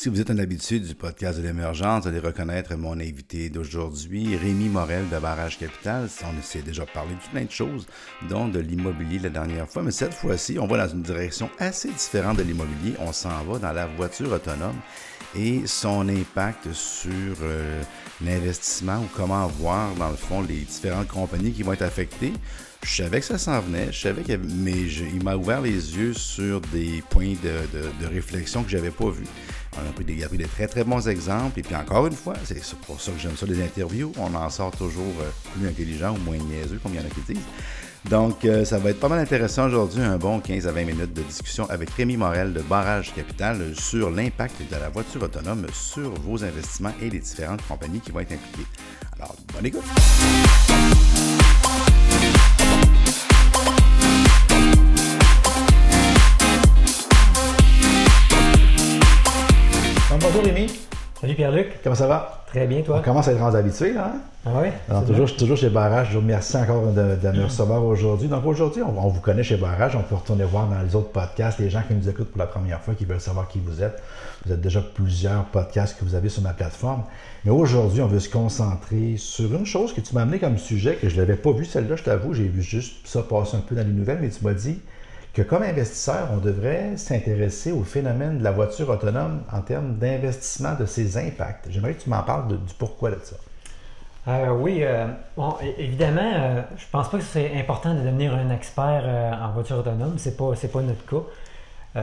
Si vous êtes un habitué du podcast de l'émergence, vous allez reconnaître mon invité d'aujourd'hui, Rémi Morel de Barrage Capital. On s'est déjà parlé de plein de choses, dont de l'immobilier la dernière fois, mais cette fois-ci, on va dans une direction assez différente de l'immobilier. On s'en va dans la voiture autonome et son impact sur euh, l'investissement ou comment voir, dans le fond, les différentes compagnies qui vont être affectées. Je savais que ça s'en venait, je savais que, mais il m'a ouvert les yeux sur des points de, de réflexion que je n'avais pas vus. On a pris des, des très très bons exemples. Et puis encore une fois, c'est pour ça que j'aime ça les interviews. On en sort toujours euh, plus intelligent ou moins niaiseux, comme il y en a qui disent. Donc, euh, ça va être pas mal intéressant aujourd'hui, un bon 15 à 20 minutes de discussion avec Rémi Morel de Barrage Capital sur l'impact de la voiture autonome sur vos investissements et les différentes compagnies qui vont être impliquées. Alors, bonne écoute! Bonjour Rémi. Salut Pierre-Luc. Comment ça va? Très bien, toi? On commence à être habitué, là. Hein? Ah oui? Alors, toujours, toujours chez Barrage. Je vous remercie encore de, de me recevoir aujourd'hui. Donc, aujourd'hui, on, vous connaît chez Barrage. On peut retourner voir dans les autres podcasts les gens qui nous écoutent pour la première fois, qui veulent savoir qui vous êtes. Vous êtes déjà plusieurs podcasts que vous avez sur ma plateforme. Mais aujourd'hui, on veut se concentrer sur une chose que tu m'as amené comme sujet, que je ne l'avais pas vu celle-là, je t'avoue. J'ai vu juste ça passer un peu dans les nouvelles, mais tu m'as dit que comme investisseur, on devrait s'intéresser au phénomène de la voiture autonome en termes d'investissement de ses impacts. J'aimerais que tu m'en parles du pourquoi de ça. Euh, oui, euh, bon, évidemment, euh, je pense pas que c'est important de devenir un expert en voiture autonome. C'est pas, c'est pas notre cas.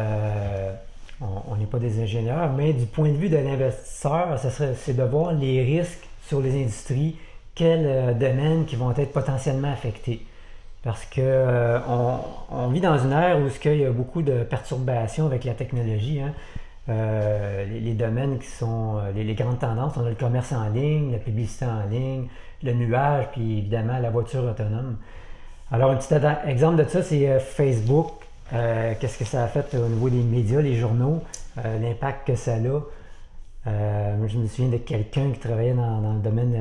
on n'est pas des ingénieurs, mais du point de vue de l'investisseur, c'est de voir les risques sur les industries, quels domaines qui vont être potentiellement affectés. Parce qu'on euh, on vit dans une ère où il y a beaucoup de perturbations avec la technologie. Hein. Euh, les, domaines qui sont euh, les, grandes tendances, on a le commerce en ligne, la publicité en ligne, le nuage, puis évidemment la voiture autonome. Alors, un petit exemple de ça, c'est Facebook. Qu'est-ce que ça a fait au niveau des médias, les journaux, l'impact que ça a? je me souviens de quelqu'un qui travaillait dans le domaine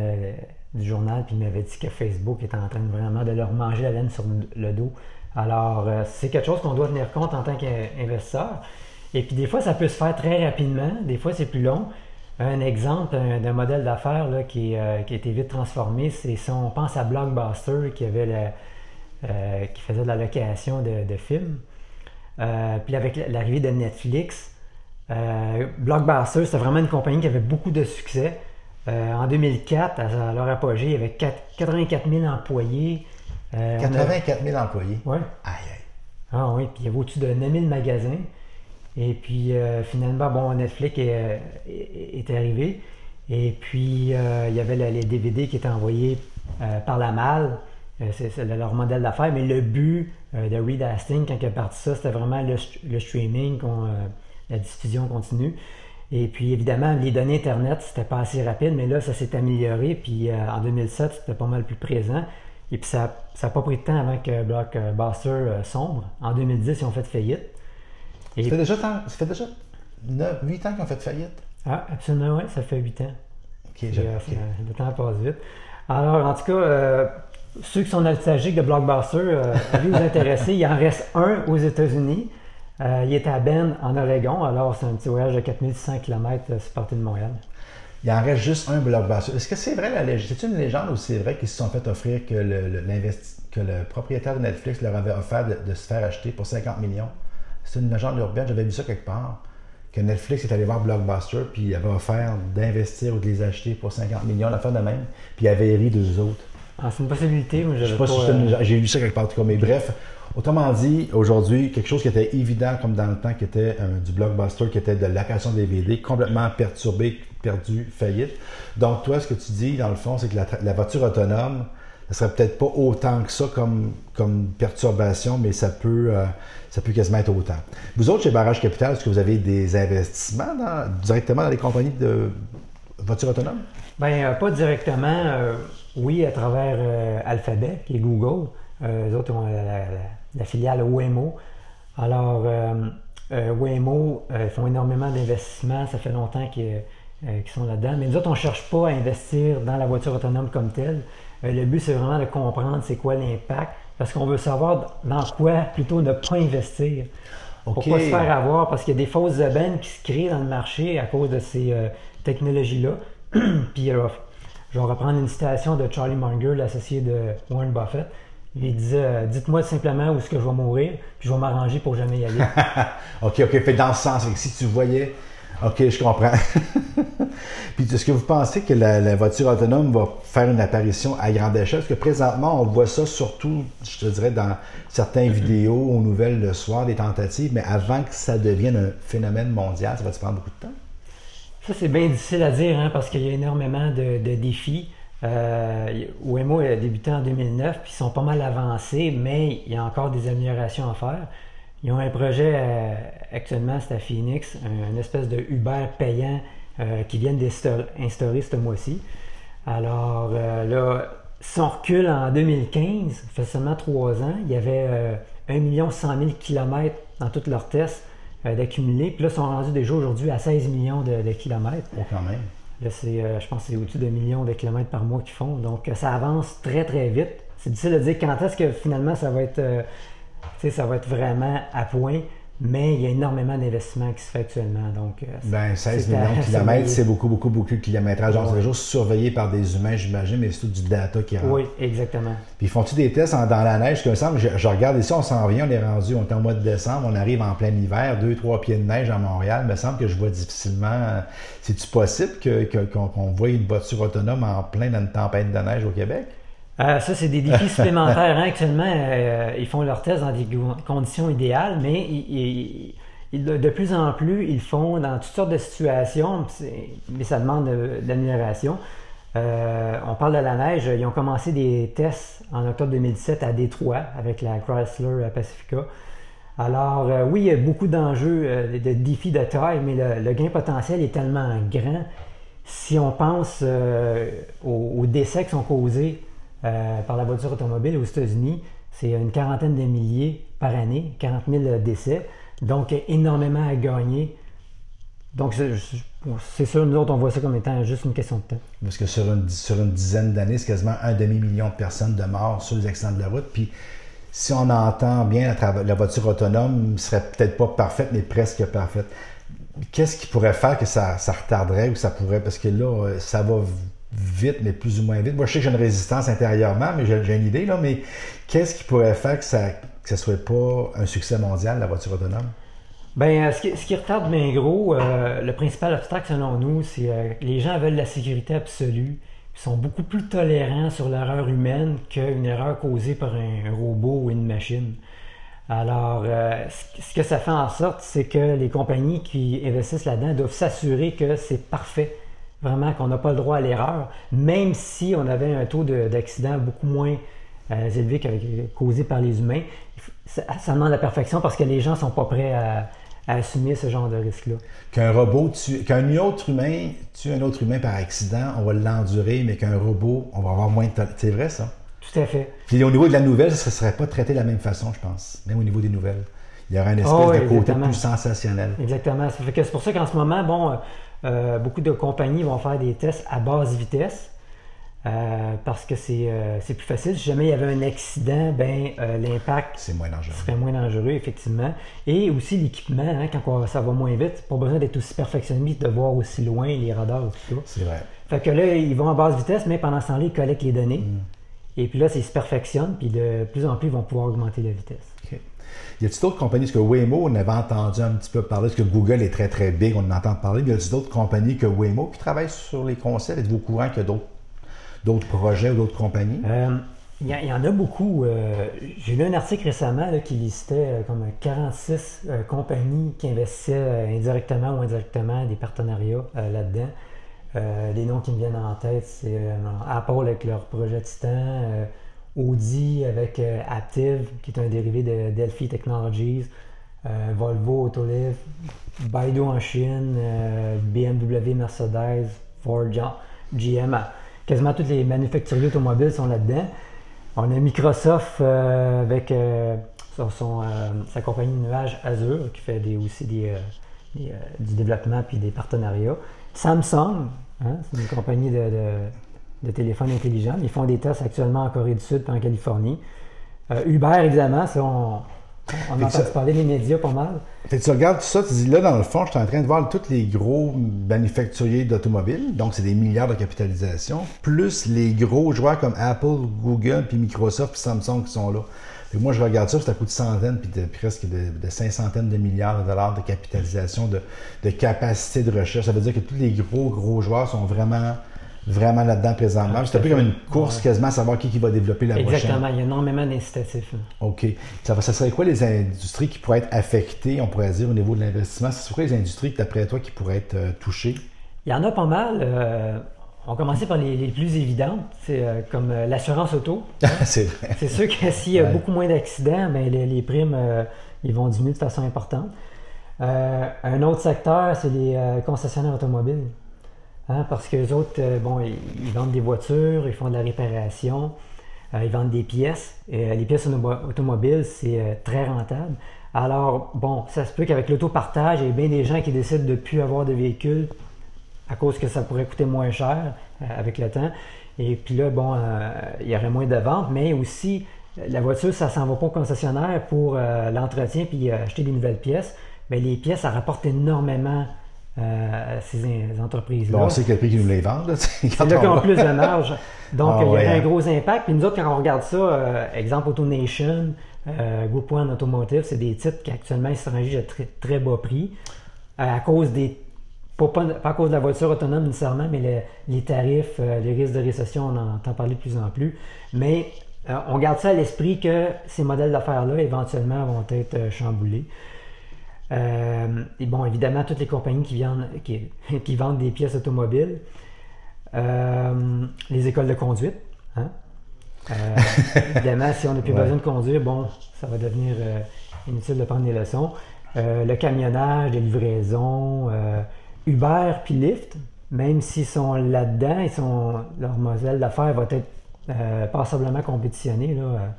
du journal, puis il m'avait dit que Facebook est en train vraiment de leur manger la laine sur le dos. Alors, euh, c'est quelque chose qu'on doit tenir compte en tant qu'investisseur. Et puis, des fois, ça peut se faire très rapidement, des fois, c'est plus long. Un exemple d'un modèle d'affaires qui, euh, qui, a été vite transformé, c'est si on pense à Blockbuster euh, qui faisait de la location de, films. puis avec l'arrivée de Netflix, Blockbuster, c'était vraiment une compagnie qui avait beaucoup de succès. Euh, en 2004, à leur apogée, il y avait 84 000 employés. 84 euh, 000 employés? Oui. Aïe, aïe. Ah oui, puis il y avait au-dessus de 9 000 magasins. Et puis euh, finalement, bon, Netflix est, arrivé. Et puis il y avait les DVD qui étaient envoyés par la malle. c'est leur modèle d'affaires. Mais le but de Reed Hastings, quand il est parti ça, c'était vraiment le, le streaming, la diffusion continue. Et puis évidemment, les données Internet, c'était pas assez rapide, mais là, ça s'est amélioré. Puis euh, en 2007, c'était pas mal plus présent. Et puis ça n'a pas pris de temps avant que Blockbuster euh, sombre. En 2010, ils ont fait faillite. ça, fait déjà ça fait déjà 9, 8 ans qu'ils ont fait faillite? Ah, absolument, oui, ça fait 8 ans. OK, euh, Le temps passe vite. Alors, en tout cas, ceux qui sont nostalgiques de Blockbuster, allez vous intéresser. Il en reste un aux États-Unis. Euh, il est à Bend, en Oregon. Alors, c'est un petit voyage de 4600 km euh, sur partie de Montréal. Il en reste juste un blockbuster. Est-ce que c'est vrai la légende? C'est une légende ou c'est vrai qu'ils se sont fait offrir que le, que le propriétaire de Netflix leur avait offert de, se faire acheter pour 50 millions? C'est une légende urbaine, j'avais vu ça quelque part. Que Netflix est allé voir Blockbuster, puis il avait offert d'investir ou de les acheter pour 50 millions, l'affaire de même, puis il avait ri deux autres. Ah, c'est une possibilité, mais je sais pas, si euh, j'ai lu ça quelque part, en tout cas, mais bref, Autrement dit, aujourd'hui, quelque chose qui était évident comme dans le temps, qui était euh, du blockbuster, qui était de l'apparition des DVD, complètement perturbé, perdu, faillite. Donc, toi, ce que tu dis, dans le fond, c'est que la, voiture autonome, ça serait peut-être pas autant que ça comme, perturbation, mais ça peut, euh, ça peut quasiment être autant. Vous autres, chez Barrage Capital, est-ce que vous avez des investissements directement dans les compagnies de voitures autonomes? Bien, euh, pas directement. oui, à travers Alphabet, qui Google. Eux autres ont la, la filiale Waymo. Alors, euh, euh, Waymo euh, font énormément d'investissements, ça fait longtemps qu'ils sont là-dedans. Mais nous autres, on ne cherche pas à investir dans la voiture autonome comme telle. le but, c'est vraiment de comprendre c'est quoi l'impact, parce qu'on veut savoir dans quoi plutôt ne pas investir. Pour pas se faire avoir, parce qu'il y a des fausses aubaines qui se créent dans le marché à cause de ces euh, technologies-là. Puis, euh, je vais reprendre une citation de Charlie Munger, l'associé de Warren Buffett. Il disait euh, Dites-moi simplement où est-ce que je vais mourir, puis je vais m'arranger pour jamais y aller. OK, OK. Fait dans ce sens, si tu voyais OK, je comprends. Puis est-ce que vous pensez que la, voiture autonome va faire une apparition à grande échelle? Parce que présentement, on voit ça surtout, je te dirais, dans certaines vidéos ou nouvelles le soir, des tentatives, mais avant que ça devienne un phénomène mondial, ça va te prendre beaucoup de temps? Ça, c'est bien difficile à dire hein, parce qu'il y a énormément de, défis. Euh, Waymo a débuté en 2009, puis ils sont pas mal avancés, mais il y a encore des améliorations à faire. Ils ont un projet euh, actuellement, c'est à Phoenix, un, espèce de Uber payant euh, qui vient d'instaurer ce mois-ci. Alors euh, là, si on recule en 2015, ça fait seulement trois ans, il y avait 1 100 000 km dans tous leurs tests d'accumuler. Puis là, ils sont rendus déjà aujourd'hui à 16 millions de, kilomètres. Oh, quand même. Là, c'est, je pense que c'est au-dessus de millions de kilomètres par mois qu'ils font. Donc, ça avance très, très vite. C'est difficile de dire quand est-ce que finalement ça va être ça va être vraiment à point. Mais il y a énormément d'investissements qui se fait actuellement. Donc, euh, ben, 16 millions de kilomètres, c'est beaucoup, beaucoup, beaucoup de kilométrage. Genre, c'est toujours surveillé par des humains, j'imagine, mais c'est tout du data qui rentre. Oui, exactement. Puis font-ils des tests dans la neige? Comme ça, je, je, regarde ici, on s'en vient, on est rendu, on est en mois de décembre, on arrive en plein hiver, deux, trois pieds de neige à Montréal. Il me semble que je vois difficilement. C'est-tu possible qu'on que, voit une voiture autonome en plein dans une tempête de neige au Québec? Euh, ça, c'est des défis supplémentaires. Hein. Actuellement, euh, ils font leurs tests dans des conditions idéales, mais de plus en plus, ils font dans toutes sortes de situations, mais ça demande de, l'amélioration. Euh, on parle de la neige. Ils ont commencé des tests en octobre 2017 à Détroit avec la Chrysler Pacifica. Alors, oui, il y a beaucoup d'enjeux, de défis de taille, mais le, gain potentiel est tellement grand. Si on pense aux décès qui sont causés euh, par la voiture automobile aux États-Unis, c'est une quarantaine de milliers par année, 40 000 décès. Donc, énormément à gagner. Donc, c'est sûr, nous autres, on voit ça comme étant juste une question de temps. Parce que sur une, sur une dizaine d'années, c'est quasiment un demi-million de personnes de morts sur les accidents de la route. Puis, si on entend bien, la voiture autonome serait peut-être pas parfaite, mais presque parfaite. Qu'est-ce qui pourrait faire que ça, ça retarderait ou ça pourrait, parce que là, ça va vite, mais plus ou moins vite. Moi, je sais que j'ai une résistance intérieurement, mais j'ai une idée, là, mais qu'est-ce qui pourrait faire que ça ne soit pas un succès mondial, la voiture autonome? Bien, ce qui, ce retarde gros, euh, le principal obstacle selon nous, c'est euh, que les gens veulent la sécurité absolue. Ils sont beaucoup plus tolérants sur l'erreur humaine qu'une erreur causée par un, robot ou une machine. Alors, euh, ce que ça fait en sorte, c'est que les compagnies qui investissent là-dedans doivent s'assurer que c'est parfait vraiment qu'on n'a pas le droit à l'erreur, même si on avait un taux d'accident beaucoup moins euh, élevé causé par les humains. Ça, demande la perfection parce que les gens ne sont pas prêts à, assumer ce genre de risque-là. Qu'un robot tue, qu'un autre humain tue un autre humain par accident, on va l'endurer, mais qu'un robot, on va avoir moins de C'est vrai, ça? Tout à fait. Puis au niveau de la nouvelle, ça ne serait pas traité de la même façon, je pense, même au niveau des nouvelles. Il y aurait une espèce oh, de côté plus sensationnel. Exactement. C'est pour ça qu'en ce moment, bon, euh, beaucoup de compagnies vont faire des tests à basse vitesse. Euh, parce que euh, c'est plus facile. Si jamais il y avait un accident, ben l'impact serait moins dangereux, effectivement. Et aussi l'équipement, hein, quand ça va moins vite, pas besoin d'être aussi perfectionniste, de voir aussi loin les radars et tout ça. C'est vrai. Fait que là, ils vont à basse vitesse, mais pendant ce temps-là, ils collectent les données. Mm. Et puis là, ils se perfectionnent, puis de plus en plus, ils vont pouvoir augmenter la vitesse. Y a-t-il d'autres compagnies, que Waymo, on avait entendu un petit peu parler, parce que Google est très très big, on en entend parler, mais y a-t-il d'autres compagnies que Waymo qui travaillent sur les concepts? Êtes-vous au courant qu'il y a d'autres projets ou d'autres compagnies? Euh, il y, en a beaucoup. Euh, j'ai lu un article récemment qui listait euh, comme 46 compagnies qui investissaient indirectement ou indirectement des partenariats là-dedans. les noms qui me viennent en tête, c'est Apple avec leur projet Titan, Audi avec euh, Aptiv, qui est un dérivé de Delphi Technologies, euh, Volvo Autoliv, Baidu en Chine, euh, BMW, Mercedes, Ford, GM. Quasiment tous les manufacturiers automobiles sont là-dedans. On a Microsoft avec son, sa compagnie de nuage Azure qui fait aussi des, du développement puis des partenariats. Samsung, hein, c'est une compagnie de téléphones intelligents. Ils font des tests actuellement en Corée du Sud et en Californie. Euh, Uber, évidemment, On entend parler des médias pas mal. Fait tu regardes tout ça, tu dis là, dans le fond, je suis en train de voir tous les gros manufacturiers d'automobiles, donc c'est des milliards de capitalisation, plus les gros joueurs comme Apple, Google, puis Microsoft, puis Samsung qui sont là. Et moi, je regarde ça, ça coûte centaines, puis de, presque de, de cinq centaines de milliards de dollars de capitalisation, de, de capacité de recherche. Ça veut dire que tous les gros, gros joueurs sont vraiment vraiment là-dedans présentement. c'est un peu comme une course quasiment à savoir qui, qui va développer la prochaine. Exactement, il y a énormément d'incitatifs. OK. Ça, ça, serait quoi les industries qui pourraient être affectées, on pourrait dire, au niveau de l'investissement? Ce serait quoi les industries, d'après toi, qui pourraient être euh, touchées? Il y en a pas mal. Euh, on va commencer par les, plus évidentes, c'est euh, comme l'assurance auto. c'est vrai. C'est sûr que s'il y a beaucoup moins d'accidents, mais ben, les, primes ils vont diminuer de façon importante. un autre secteur, c'est les concessionnaires automobiles. Hein, parce que les autres, euh, bon, ils, vendent des voitures, ils font de la réparation, euh, ils vendent des pièces. Et, euh, les pièces automobiles, c'est très rentable. Alors, bon, ça se peut qu'avec l'autopartage, il y ait bien des gens qui décident de ne plus avoir de véhicule à cause que ça pourrait coûter moins cher avec le temps. Et puis là, bon, il y aurait moins de ventes, mais aussi, la voiture, ça s'en va pas au concessionnaire pour l'entretien puis acheter des nouvelles pièces. Mais les pièces, ça rapporte énormément euh, ces entreprises-là. Bon, on sait quel prix qu'ils nous les vendent. C'est là qu'ils ont plus de marge. Donc, ah il y a un hein. gros impact. Puis nous autres, quand on regarde ça, euh, exemple AutoNation, euh, Group One Automotive, c'est des titres qui actuellement ils se à très, très bas prix à cause des pas, pas, à cause de la voiture autonome nécessairement, mais les tarifs, les risques de récession, on en entend parler de plus en plus. Mais on garde ça à l'esprit que ces modèles d'affaires-là, éventuellement, vont être chamboulés. Euh, et bon, évidemment, toutes les compagnies qui, viennent, qui, vendent des pièces automobiles, euh, les écoles de conduite. Hein. Euh, évidemment, si on n'a plus besoin de conduire, bon, ça va devenir inutile de prendre des leçons. le camionnage, les livraisons, Uber puis Lyft, même s'ils sont là-dedans, ils sont, leur modèle d'affaires va être passablement compétitionné. Là,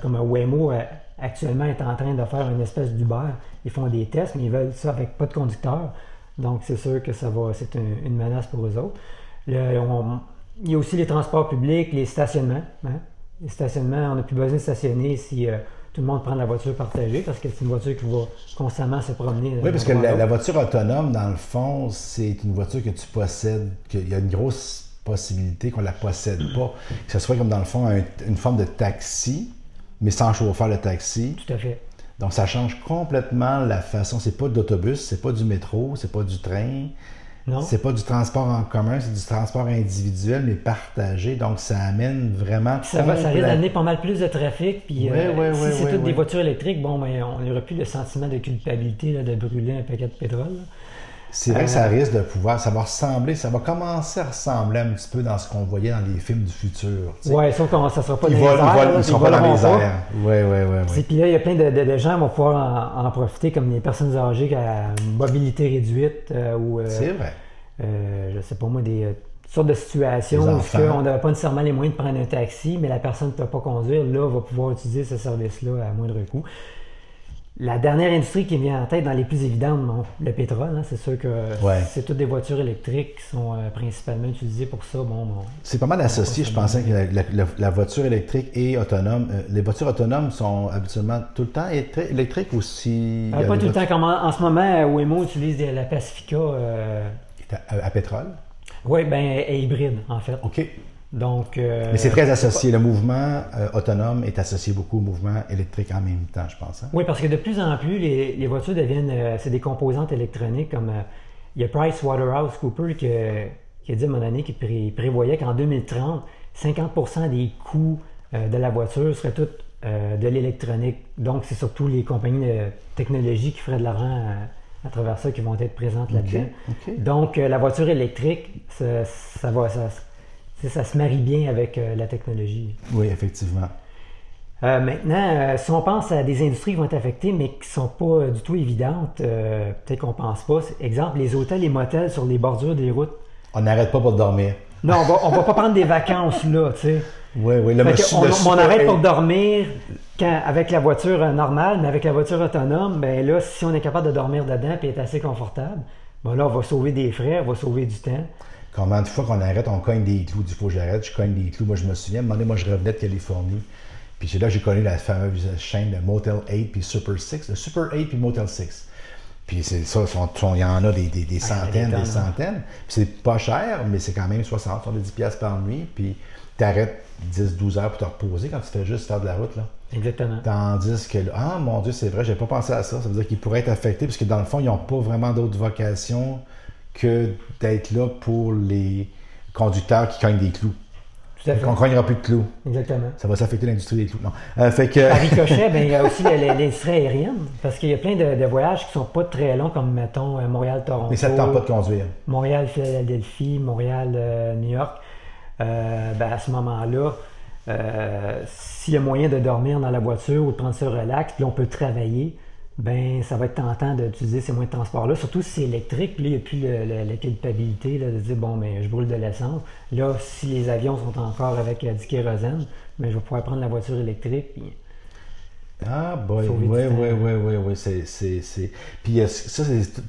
comme Waymo actuellement est en train de faire une espèce d'Uber. Ils font des tests, mais ils veulent ça avec pas de conducteur. Donc, c'est sûr que ça va, c'est une, menace pour eux autres. il y a aussi les transports publics, les stationnements. Hein. Les stationnements, on n'a plus besoin de stationner si euh, tout le monde prend la voiture partagée parce que c'est une voiture qui va constamment se promener. Oui, parce que la, voiture autonome, dans le fond, c'est une voiture que tu possèdes, qu'il y a une grosse possibilité qu'on ne la possède pas. Que ce soit comme dans le fond une forme de taxi, mais sans chauffeur le taxi. Tout à fait. Donc, ça change complètement la façon. C'est pas d'autobus, c'est pas du métro, c'est pas du train. Non. C'est pas du transport en commun, c'est du transport individuel, mais partagé. Donc, ça amène vraiment. Ça, va, ça risque d'amener pas mal plus de trafic. Puis, euh, si c'est toutes des voitures électriques, bon, mais on n'aurait plus le sentiment de culpabilité de brûler un paquet de pétrole. C'est vrai que ça euh, risque de pouvoir, ça va ressembler, ça va commencer à ressembler un petit peu dans ce qu'on voyait dans les films du futur. Oui, sauf que ça ne sera pas dans les airs. Ils pas dans les airs. Oui, oui, oui. Puis là, il y a plein de, de, gens qui vont pouvoir en, profiter, comme les personnes âgées qui ont une mobilité réduite euh, ou. Euh, C'est vrai. je ne sais pas moi, des sortes de situations où on n'avait pas nécessairement les moyens de prendre un taxi, mais la personne ne peut pas conduire, là, va pouvoir utiliser ce service-là à moindre coût. La dernière industrie qui vient en tête dans les plus évidentes, le pétrole, hein, c'est sûr que c'est toutes des voitures électriques qui sont euh, principalement utilisées pour ça. Bon, c'est pas mal associé, je pensais que la, voiture électrique et autonome. Euh, les voitures autonomes sont habituellement tout le temps électriques ou si. Euh, pas tout le temps, comme en, ce moment, Waymo utilise la Pacifica. À, pétrole? Oui, ben hybride en fait. OK. Donc, euh, Mais c'est très associé. Le mouvement euh, autonome est associé beaucoup au mouvement électrique en même temps, je pense. Hein? Oui, parce que de plus en plus, les, voitures deviennent euh, c'est des composantes électroniques comme il y a Price Waterhouse Cooper qui, a dit à mon année qu'il prévoyait qu'en 2030, 50% des coûts de la voiture seraient toutes de l'électronique. Donc, c'est surtout les compagnies de technologie qui feraient de l'argent à travers ça qui vont être présentes là-dedans. Donc, la voiture électrique, ça, ça va. Ça, ça se marie bien avec euh, la technologie. Oui, effectivement. Euh, maintenant, euh, si on pense à des industries qui vont être affectées, mais qui ne sont pas du tout évidentes, peut-être qu'on ne pense pas. Exemple, les hôtels et motels sur les bordures des routes. On n'arrête pas pour dormir. Non, on va, va pas prendre des vacances là, tu sais. Oui, oui. Le on, on, arrête pour dormir avec la voiture normale, mais avec la voiture autonome, ben là, si on est capable de dormir dedans et être assez confortable, ben là, on va sauver des frais, on va sauver du temps. Combien de fois qu'on arrête, on cogne des clous, du faut que j'arrête, je cogne des clous. Moi, je me souviens, à un moment donné, moi, je revenais de Californie. Puis c'est là que j'ai connu la fameuse chaîne de Motel 8 puis Super 6, le Super 8 puis Motel 6. Puis c'est ça, il y en a des, des, des centaines, des centaines. c'est pas cher, mais c'est quand même 60, 70 pièces par nuit. Puis tu arrêtes 10-12 heures pour te reposer quand tu fais juste faire de la route. Là. Exactement. Tandis que, ah mon Dieu, c'est vrai, j'ai pas pensé à ça. Ça veut dire qu'ils pourraient être affectés parce que dans le fond, ils n'ont pas vraiment d'autre vocation que d'être là pour les conducteurs qui cognent des clous. Tout à fait. On ne cognera plus de clous. Exactement. Ça va s'affecter l'industrie des clous. Non. Euh, fait que... À Ricochet, ben, il y a aussi l'industrie aérienne parce qu'il y a plein de, voyages qui ne sont pas très longs, comme mettons euh, Montréal-Toronto. Mais ça ne tente pas de conduire. Montréal-Philadelphie, Montréal-New York. Euh, ben, à ce moment-là, euh, s'il y a moyen de dormir dans la voiture ou de prendre ça relax, puis on peut travailler, ben ça va être tentant d'utiliser ces moyens de transport-là, surtout si c'est électrique, puis là, il n'y a plus la culpabilité de dire bon, ben je brûle de l'essence. Là, si les avions sont encore avec euh, du kérosène, ben, je vais pouvoir prendre la voiture électrique. ah, boy, oui, oui, oui, oui, oui, c'est. Puis ça,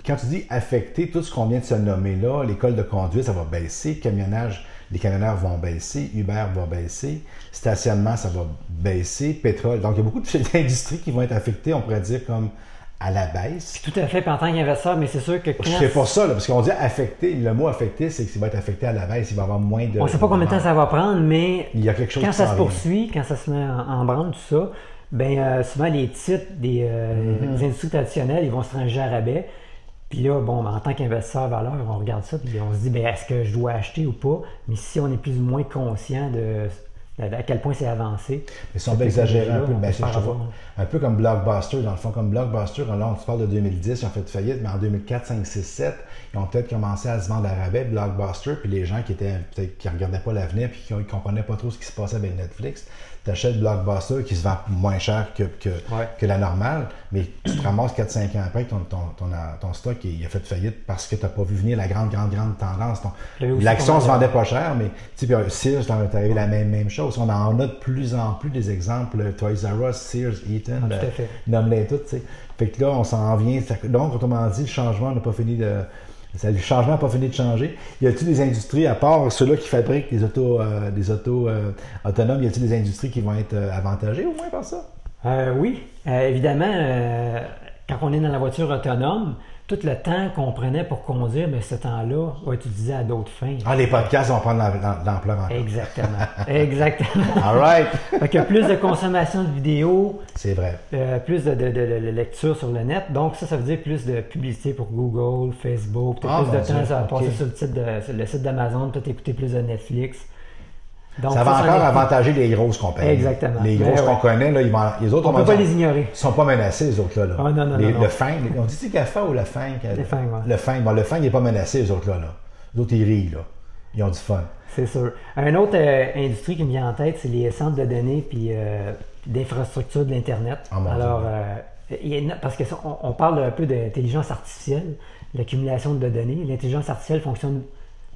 quand tu dis affecter, tout ce qu'on vient de se nommer là, l'école de conduite, ça va baisser, camionnage les camionneurs vont baisser, Uber va baisser, stationnement, ça va baisser, pétrole. Donc, il y a beaucoup d'industries qui vont être affectées, on pourrait dire, comme à la baisse. Tout à fait, en tant qu'investisseur, mais c'est sûr que quand... Je sais pas ça, parce qu'on dit affecté, le mot affecté, c'est qu'il va être affecté à la baisse, il va y avoir moins de... On ne sait pas combien de temps ça va prendre, mais il y a quelque chose quand ça se poursuit, quand ça se met en, branle, tout ça, ben euh, souvent les titres des, euh, mm-hmm. des, industries traditionnelles, ils vont se ranger à rabais. Puis là, bon, en tant qu'investisseur valeur, on regarde ça, puis on se dit, ben, est-ce que je dois acheter ou pas? Mais si on est plus ou moins conscient de à quel point c'est avancé. Mais si on veut exagérer un peu, ben, un peu comme Blockbuster, dans le fond, comme Blockbuster, là, on se parle de 2010, ils ont fait faillite, mais en 2004, 5, 6, 7, ils ont peut-être commencé à se vendre à rabais, Blockbuster, puis les gens qui étaient qui regardaient pas l'avenir, puis qui ne comprenaient pas trop ce qui se passait avec Netflix, tu achètes Blockbuster qui se vend moins cher que, que, la normale, mais tu te ramasses 4-5 ans après ton, ton, ton, stock il a fait faillite parce que tu n'as pas vu venir la grande, grande, grande tendance. L'action se vendait pas cher, mais tu sais, Sears, t'es arrivé la même, même chose. On en a de plus en plus des exemples. Toys R Us, Sears, Eaton, ah, ben, nomme-les toutes. Fait que là, on s'en vient. Donc, autrement dit, le changement n'a pas fini de le changement n'a pas fini de changer. Y a-t-il des industries, à part ceux-là qui fabriquent des autos, euh, des autos euh, autonomes, y a-t-il des industries qui vont être euh, avantagées au moins par ça? oui, évidemment, quand on est dans la voiture autonome, tout le temps qu'on prenait pour conduire, mais ce temps-là va être utilisé à d'autres fins. Ah, les podcasts vont prendre l'ampleur encore. Exactement. Exactement. All right. fait a plus de consommation de vidéos. C'est vrai. Euh, plus de, lecture sur le net. Donc, ça, ça veut dire plus de publicité pour Google, Facebook. Ah, plus de temps à passer sur le, le site d'Amazon, peut-être écouter plus de Netflix ça va encore avantager les grosses compagnies. Exactement. Les grosses qu'on connaît, là, ils vont, les autres, on ne peut pas les ignorer. Ils sont pas menacés, les autres-là. Là. Ah, non, non, les, non, Le fin, on dit GAFA ou le fin? Le fin, oui. Le fin, bon, le n'est pas menacé, les autres-là. Là. Les autres, ils rient, là. Ils ont du fun. C'est sûr. Une autre euh, industrie qui me vient en tête, c'est les centres de données puis euh, d'infrastructures de l'Internet. Ah, Alors, euh, parce qu'on on parle un peu d'intelligence artificielle, l'accumulation de données. L'intelligence artificielle fonctionne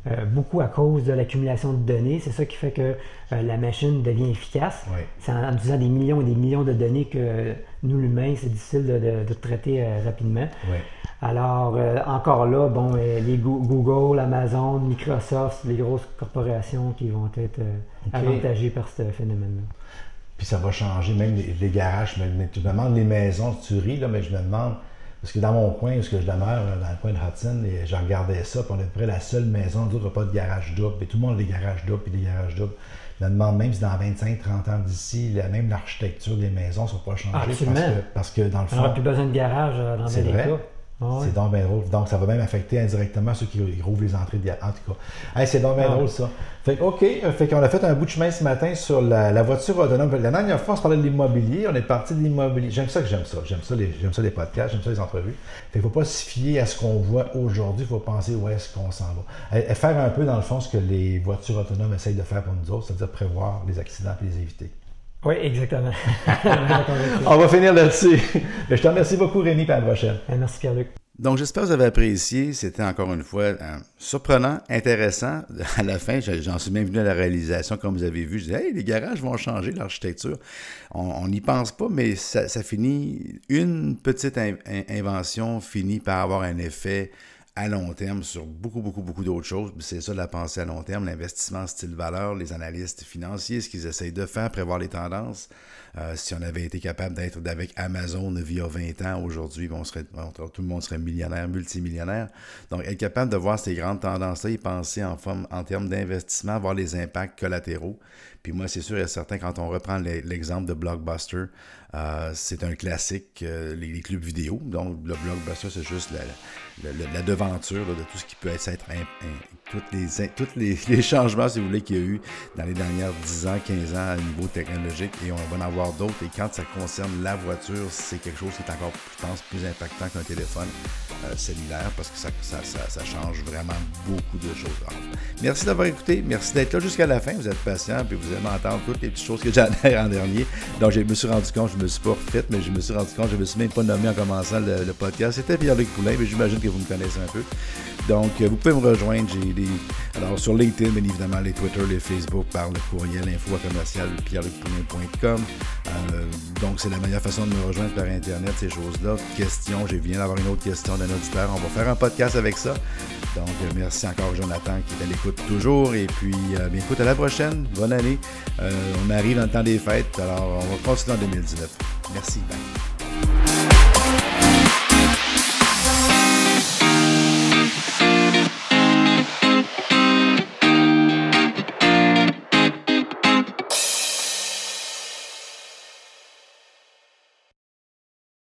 euh, beaucoup à cause de l'accumulation de données. C'est ça qui fait que euh, la machine devient efficace. C'est en, utilisant des millions et des millions de données que nous, l'humain, c'est difficile de, traiter euh, rapidement. Alors, encore là, bon, les Google, Amazon, Microsoft, les grosses corporations qui vont être avantagées par ce phénomène-là. Puis ça va changer même les, garages. Mais, tu me demandes les maisons, tu ris, là, mais je me demande parce que dans mon coin, où je demeure, dans le coin de Hudson, et je regardais ça, puis on est à peu près la seule maison, nous autres, pas de garage double. Et tout le monde a des garages doubles et des garages doubles. Je me demande même si dans 25-30 ans d'ici, même l'architecture des maisons ne sera pas changée. Parce que, parce que, dans le fond. On n'aura plus besoin de garage euh, dans les cas. C'est donc bien drôle. Donc, ça va même affecter indirectement ceux qui rouvrent les entrées de En tout cas, c'est donc bien ah. drôle, ça. Fait OK, euh, fait qu'on a fait un bout de chemin ce matin sur la, voiture autonome. La dernière fois, on se parlait de l'immobilier. On est parti de l'immobilier. J'aime ça que j'aime ça. J'aime ça, les, j'aime ça les podcasts, j'aime ça les entrevues. Fait qu'il ne faut pas se fier à ce qu'on voit aujourd'hui. Il faut penser où est-ce qu'on s'en va. Et, faire un peu, dans le fond, ce que les voitures autonomes essayent de faire pour nous autres, c'est-à-dire prévoir les accidents et les éviter. Oui, exactement. on va finir là-dessus. Je te remercie beaucoup, Rémi, pour la prochaine. Merci, Pierre-Luc. Donc, j'espère que vous avez apprécié. C'était encore une fois euh, surprenant, intéressant. À la fin, j'en suis même venu à la réalisation, comme vous avez vu. Je disais, hey, les garages vont changer, l'architecture. On n'y pense pas, mais ça, finit. Une petite invention finit par avoir un effet à long terme sur beaucoup, beaucoup, beaucoup d'autres choses. C'est ça la pensée à long terme, l'investissement style valeur, les analystes financiers, ce qu'ils essayent de faire, prévoir les tendances. Euh, si on avait été capable d'être avec Amazon via 20 ans, aujourd'hui, on serait, tout le monde serait millionnaire, multimillionnaire. Donc, être capable de voir ces grandes tendances-là et penser en, termes d'investissement, voir les impacts collatéraux. Puis moi, c'est sûr et certain, quand on reprend l'exemple de Blockbuster, euh, c'est un classique, euh, les, clubs vidéo. Donc, le Blockbuster, c'est juste la, devanture de tout ce qui peut être, tous les, toutes les, changements, si vous voulez, qu'il y a eu dans les dernières 10 ans, 15 ans au niveau technologique. Et on va en d'autres. Et quand ça concerne la voiture, c'est quelque chose qui est encore, je plus impactant qu'un téléphone euh, cellulaire parce que ça, ça, change vraiment beaucoup de choses. merci d'avoir écouté. Merci d'être là jusqu'à la fin. Vous êtes patient. Puis vous allez m'entendre toutes les petites choses que j'en ai en dernier. Donc, je me suis rendu compte, je me suis pas refait, mais je me suis rendu compte, je me suis même pas nommé en commençant le, podcast. C'était Pierre-Luc Poulin, mais j'imagine que vous me connaissez un peu. Donc, euh, vous pouvez me rejoindre. J'ai des. Alors, sur LinkedIn, bien évidemment, les Twitter, les Facebook, par le courriel info commercial pierrelucpoulin.com. Euh, donc, c'est la meilleure façon de me rejoindre par Internet, ces choses-là. Question, j'ai viens d'avoir une autre question d'un auditeur. On va faire un podcast avec ça. Donc, euh, merci encore Jonathan qui est à l'écoute toujours. Et puis, bien écoute, à la prochaine. Bonne année. on arrive dans le temps des fêtes. Alors, on va continuer en 2019. Merci.